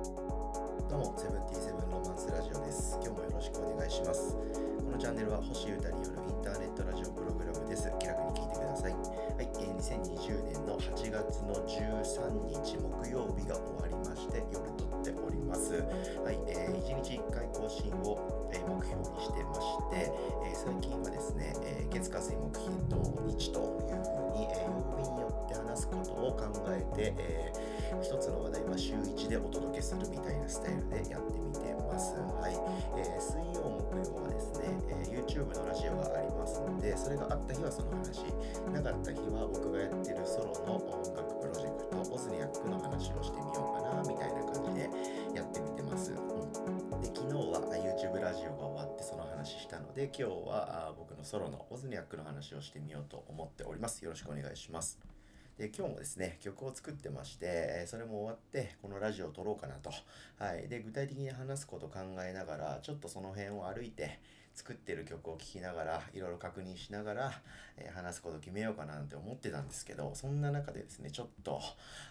どうも、セブンティーセブンロマンスラジオです。今日もよろしくお願いします。このチャンネルは星優太によるインターネットラジオプログラムです。気楽に聞いてください。はい、えー2020年の8月の13日木曜日が終わりまして、夜撮っております。はい、えー1日1回更新を、えー目標にしてまして、えー最近はですね、えー月火水木金土日というふうに、え曜日によって話すことを考えて、えー一つの話題は週1でお届けするみたいなスタイルでやってみてます。はい。えー水曜、木曜はですね、えー YouTube のラジオがありますので、それがあった日はその話、なかった日は僕がやってるソロの音楽プロジェクト、オズニアックの話をしてみようかな、みたいな感じでやってみてます。うん、で、昨日は YouTube ラジオが終わってその話したので、今日はあ僕のソロのオズニアックの話をしてみようと思っております。よろしくお願いします。で今日もですね曲を作ってましてそれも終わってこのラジオを撮ろうかなと、はい、で具体的に話すこと考えながらちょっとその辺を歩いて作ってる曲を聴きながらいろいろ確認しながら、えー話すこと決めようかなんて思ってたんですけどそんな中でですねちょっと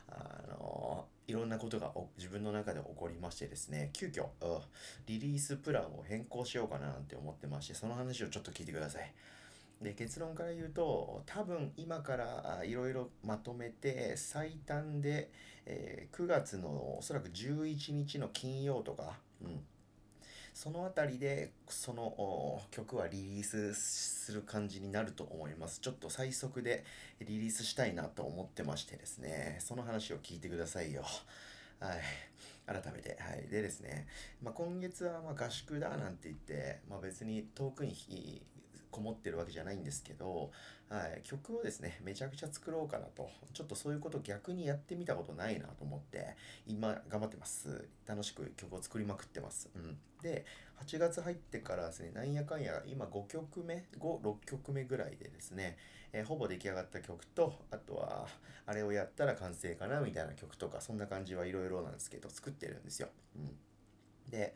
あのいろんなことが自分の中で起こりましてですね急遽リリースプランを変更しようかななんて思ってましてその話をちょっと聞いてください。で結論から言うと多分今からいろいろまとめて最短で、えー9月のおそらく11日の金曜とか、うん、そのあたりでその曲はリリースする感じになると思います。ちょっと最速でリリースしたいなと思ってましてですね、その話を聞いてくださいよ。はい。改めて。はい。でですね、まあ、今月はま合宿だなんて言って、まあ、別に遠くにこもってるわけじゃないんですけど、はい。曲をですね、めちゃくちゃ作ろうかなと。ちょっとそういうこと逆にやってみたことないなと思って、今頑張ってます。楽しく曲を作りまくってます。うん。で、8月入ってからですね、なんやかんや、今5曲目、5、6曲目ぐらいでですね、えーほぼ出来上がった曲と、あとは、あれをやったら完成かなみたいな曲とか、そんな感じはいろいろなんですけど、作ってるんですよ。うん。で、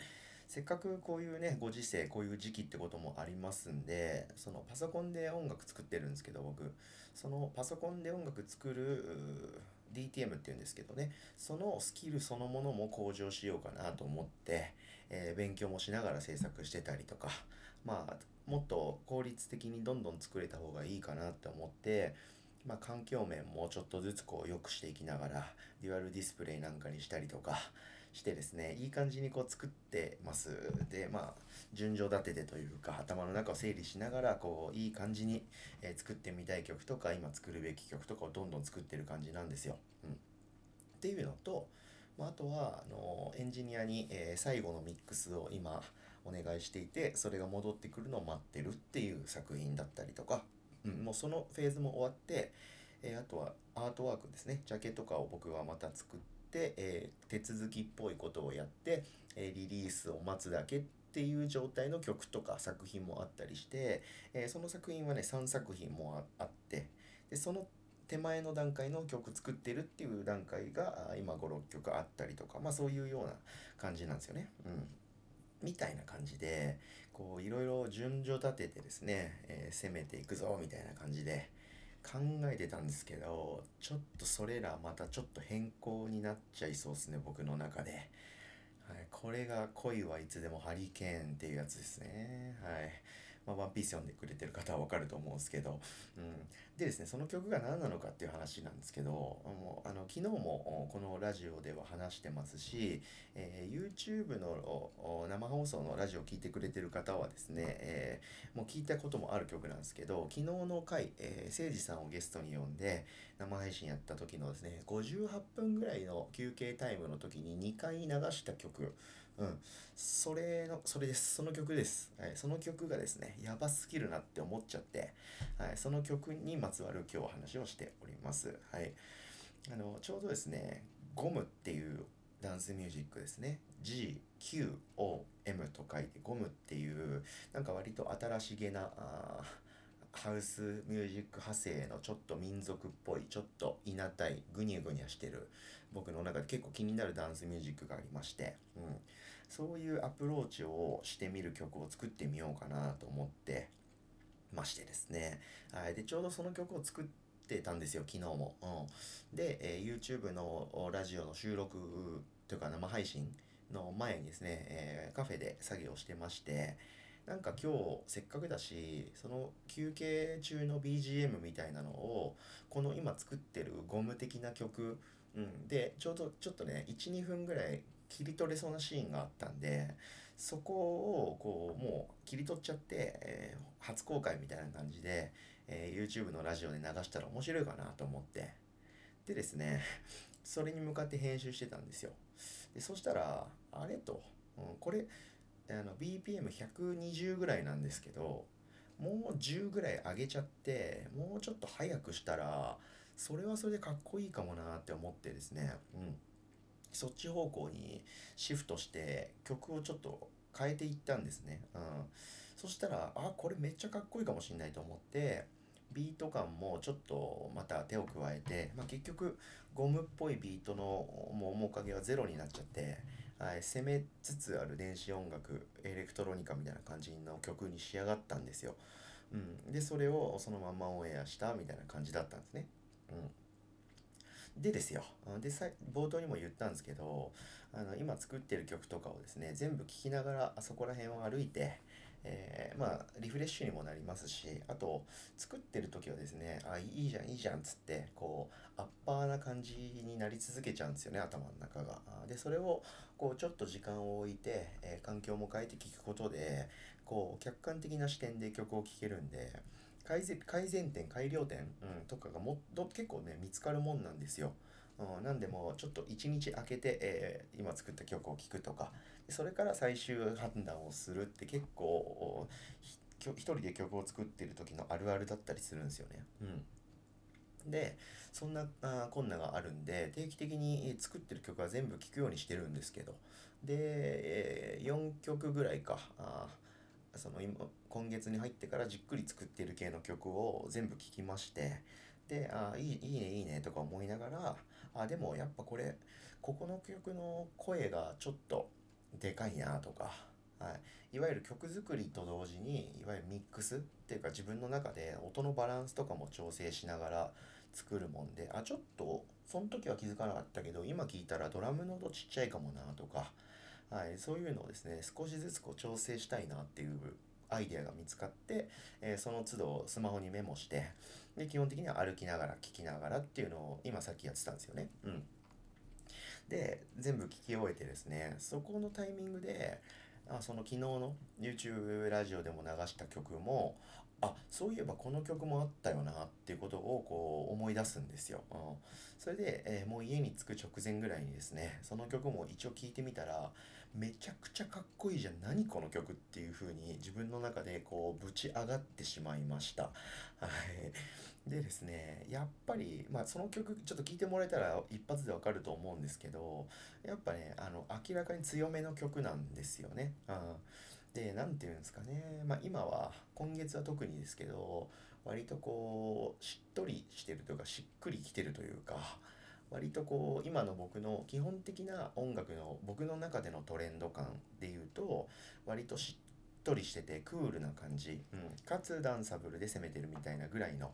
せっかくこういうね、ご時世、こういう時期ってこともありますんで、そのパソコンで音楽作ってるんですけど、僕、そのパソコンで音楽作る DTM っていうんですけどね、そのスキルそのものも向上しようかなと思って、えー勉強もしながら制作してたりとか、まあ、もっと効率的にどんどん作れた方がいいかなって思って、まあ、環境面もちょっとずつこう良くしていきながら、デュアルディスプレイなんかにしたりとかしてですね、いい感じにこう作ってます。で、まあ、順序立ててというか、頭の中を整理しながら、こう、いい感じに、えー作ってみたい曲とか、今作るべき曲とかをどんどん作ってる感じなんですよ。うん。っていうのと、まあ、あとはあのエンジニアに、えー最後のミックスを今お願いしていてそれが戻ってくるのを待ってるっていう作品だったりとか、うん、もうそのフェーズも終わって、えーあとはアートワークですねジャケとかを僕はまた作って、えー手続きっぽいことをやって、えーリリースを待つだけっていう状態の曲とか作品もあったりして、えーその作品はね3作品もあってでその手前の段階の曲作ってるっていう段階が今56曲あったりとかまあそういうような感じなんですよね。うんみたいな感じでこういろいろ順序立ててですね、えー攻めていくぞみたいな感じで考えてたんですけどちょっとそれらまたちょっと変更になっちゃいそうですね僕の中で。はい、これが恋はいつでもハリケーンっていうやつですね。はい。まあ、ワンピース読んでくれてる方はわかると思うんですけど、うん。でですね、その曲が何なのかっていう話なんですけど、もうあの昨日もこのラジオでは話してますし、えー YouTube の生放送のラジオを聞いてくれてる方はですね、えーもう聞いたこともある曲なんですけど、昨日の回、えー、誠司さんをゲストに呼んで生配信やった時のですね、58分ぐらいの休憩タイムの時に2回流した曲、うん、それの、それです。その曲です。はい、その曲がですね、やばすぎるなって思っちゃって、はい、その曲にまつわる今日は話をしております。はい。あの、ちょうどですね、ゴムっていうダンスミュージックですね。G-Q-O-M と書いてゴムっていう、なんか割と新しげな、あハウスミュージック派生のちょっと民族っぽい、ちょっといなたい、ぐにゅぐにゃしてる、僕の中で結構気になるダンスミュージックがありまして、うん、そういうアプローチをしてみる曲を作ってみようかなと思ってましてですね。はい。で、ちょうどその曲を作ってたんですよ、昨日も。うん。で、えー YouTube のラジオの収録というか生配信の前にですね、えーカフェで作業してまして、なんか今日せっかくだし、その休憩中の BGM みたいなのを、この今作ってるゴム的な曲、うん、で、ちょうどちょっとね、1、2分ぐらい切り取れそうなシーンがあったんで、そこをこうもう切り取っちゃって、えー初公開みたいな感じで、えー YouTube のラジオで流したら面白いかなと思って。でですね、それに向かって編集してたんですよ。でそしたら、あれと、うん、これ、あの BPM120 ぐらいなんですけど、もう10ぐらい上げちゃって、もうちょっと早くしたら、それはそれでかっこいいかもなって思ってですね、うん。そっち方向にシフトして曲をちょっと変えていったんですね。うん。そしたら、あ、これめっちゃかっこいいかもしれないと思って、ビート感もちょっとまた手を加えて、まあ、結局ゴムっぽいビートのもう面影はゼロになっちゃって、はい、攻めつつある電子音楽エレクトロニカみたいな感じの曲に仕上がったんですよ。うん、でそれをそのままオンエアしたみたいな感じだったんですね。うん、でですよでさ冒頭にも言ったんですけどあの今作ってる曲とかをですね全部聴きながらあそこら辺を歩いて、えーまあリフレッシュにもなりますしあと作ってる時はですねあいいじゃんいいじゃんっつってこうアッパーな感じになり続けちゃうんですよね頭の中が。でそれをこうちょっと時間を置いて、えー環境も変えて聴くことでこう客観的な視点で曲を聴けるんで改善改善点改良点、うん、とかがもっと結構ね見つかるもんなんですよ。うん、なんでもちょっと一日空けて、えー今作った曲を聴くとかそれから最終判断をするって結構一人で曲を作ってる時のあるあるだったりするんですよね。うん、でそんなあーこんながあるんで定期的に作ってる曲は全部聴くようにしてるんですけど。で、え4曲ぐらいか。あその今今月に入ってからじっくり作ってる系の曲を全部聴きまして。であいいいいねいいねとか思いながらあでもやっぱこれここの曲の声がちょっとでかいなとか、はい、いわゆる曲作りと同時にいわゆるミックスっていうか自分の中で音のバランスとかも調整しながら作るもんであちょっとその時は気づかなかったけど今聞いたらドラムの音ちっちゃいかもなとか、はい、そういうのをですね少しずつこう調整したいなっていうアイデアが見つかって、えーその都度スマホにメモしてで基本的には歩きながら聞きながらっていうのを今さっきやってたんですよね。うん、で全部聞き終えてですねそこのタイミングであその昨日の YouTube ラジオでも流した曲もあそういえばこの曲もあったよなっていうことをこう思い出すんですよ。うん、それで、えーもう家に着く直前ぐらいにですねその曲も一応聴いてみたらめちゃくちゃかっこいいじゃん何この曲っていう風に自分の中でこうぶち上がってしまいました。はい、でですねやっぱり、まあ、その曲ちょっと聴いてもらえたら一発でわかると思うんですけどやっぱねあの明らかに強めの曲なんですよね。うん。で、なんていうんですかね、まあ今は、今月は特にですけど、割とこう、しっとりしてるというか、しっくりきてるというか、割とこう、今の僕の基本的な音楽の、僕の中でのトレンド感で言うと、割としっとりしててクールな感じ、うん、かつダンサブルで攻めてるみたいなぐらいの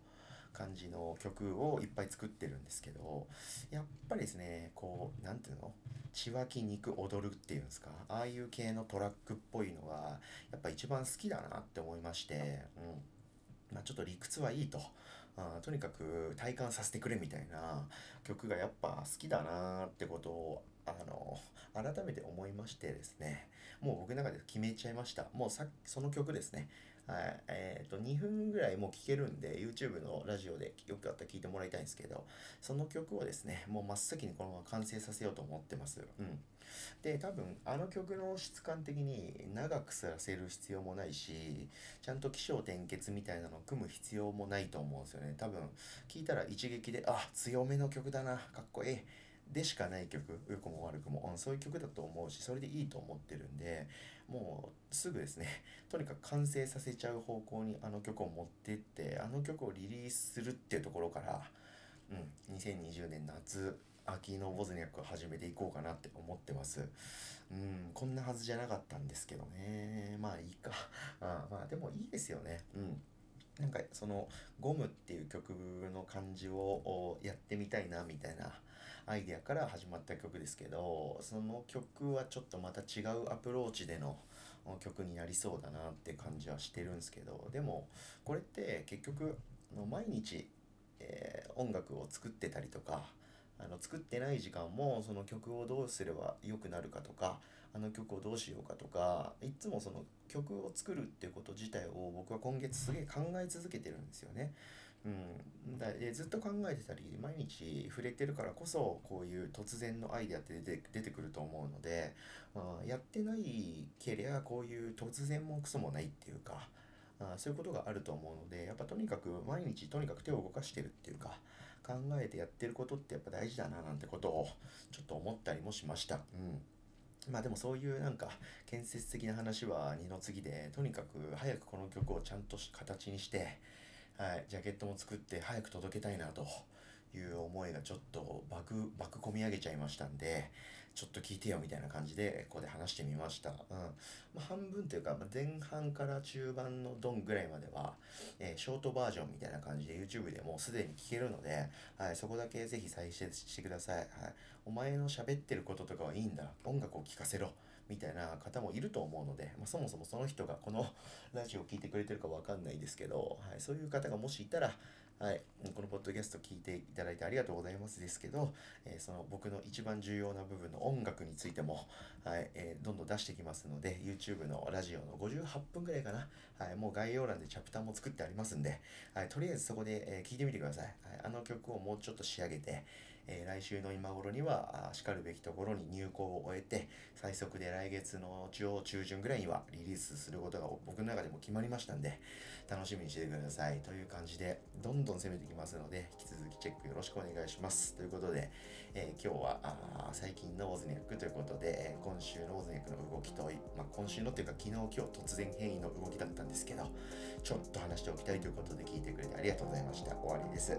感じの曲をいっぱい作ってるんですけど、やっぱりですね、こう、なんていうの？血湧き肉踊るっていうんですか？ああいう系のトラックっぽいのがやっぱ一番好きだなって思いまして、うん。まあ、ちょっと理屈はいいと。あとにかく体感させてくれみたいな曲がやっぱ好きだなってことをあの改めて思いましてですね。もう僕の中で決めちゃいました。もうさその曲ですね。はい、えっ、と、2分ぐらいもう聴けるんで、YouTube のラジオでよかったら聴いてもらいたいんですけど、その曲をですね、もう真っ先にこのまま完成させようと思ってます。うん。で、多分、あの曲の質感的に長くさせる必要もないし、ちゃんと起承転結みたいなのを組む必要もないと思うんですよね。多分、聴いたら一撃で、あ、強めの曲だな、かっこいい。でしかない曲、良くも悪くも、うん、そういう曲だと思うし、それでいいと思ってるんで、もうすぐですね、とにかく完成させちゃう方向にあの曲を持ってって、あの曲をリリースするっていうところから、うん、2020年夏、秋のボズニャックを始めていこうかなって思ってます。うん、こんなはずじゃなかったんですけどね。まあいいか。あまあでもいいですよね。うん。なんかそのゴムっていう曲の感じをやってみたいなみたいなアイデアから始まった曲ですけどその曲はちょっとまた違うアプローチでの曲になりそうだなって感じはしてるんですけどでもこれって結局毎日、え、音楽を作ってたりとかあの作ってない時間もその曲をどうすれば良くなるかとかあの曲をどうしようかとかいつもその曲を作るっていうこと自体を僕は今月すげえ考え続けてるんですよね。うん、だでずっと考えてたり毎日触れてるからこそこういう突然のアイデアって出て出てくると思うので、まあ、やってないけりゃこういう突然もクソもないっていうかあそういうことがあると思うのでやっぱとにかく毎日とにかく手を動かしてるっていうか考えてやってることってやっぱ大事だななんてことをちょっと思ったりもしました。うんまあでもそういうなんか建設的な話は二の次でとにかく早くこの曲をちゃんと形にしてはい、ジャケットも作って早く届けたいなと思いがちょっと爆、爆込み上げちゃいましたんで、ちょっと聞いてよみたいな感じで、ここで話してみました。うん。まあ、半分というか、前半から中盤のドンぐらいまでは、えー、ショートバージョンみたいな感じで YouTube でもうすでに聞けるので、はい、そこだけぜひ再生してください。はい。お前の喋ってることとかはいいんだ。音楽を聴かせろ。みたいな方もいると思うので、まあ、そもそもその人がこのラジオを聴いてくれてるかわかんないですけど、はい、そういう方がもしいたら、はい、このポッドキャスト聞いていただいてありがとうございますですけど、えー、その僕の一番重要な部分の音楽についても、はい。えー、どんどん出してきますので、YouTube のラジオの58分ぐらいかな、はい、もう概要欄でチャプターも作ってありますんで、はい、とりあえずそこで、えー、聞いてみてください。はい、あの曲をもうちょっと仕上げて、え来週の今頃には、しかるべきところに入校を終えて、最速で来月の中央中旬ぐらいにはリリースすることが僕の中でも決まりましたんで、楽しみにしててください。という感じで、どんどん攻めてきますので、引き続きチェックよろしくお願いします。ということで、えー、今日は最近のオズニャックということで、今週のオズニャックの動きと、まあ、今週のっていうか昨日今日突然変異の動きだったんですけど、ちょっと話しておきたいということで聞いてくれてありがとうございました。終わりです。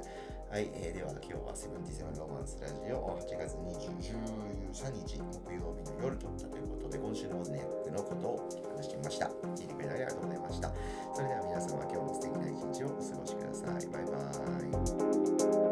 はい、えー、では今日はセブンティセブンロマンスラジオ8月23日木曜日の夜撮ったということで、今週のオズネックのことをお聞話してみました。聞いてくれてありがとうございました。それでは皆様今日も素敵な一日をお過ごしください。バイバーイ。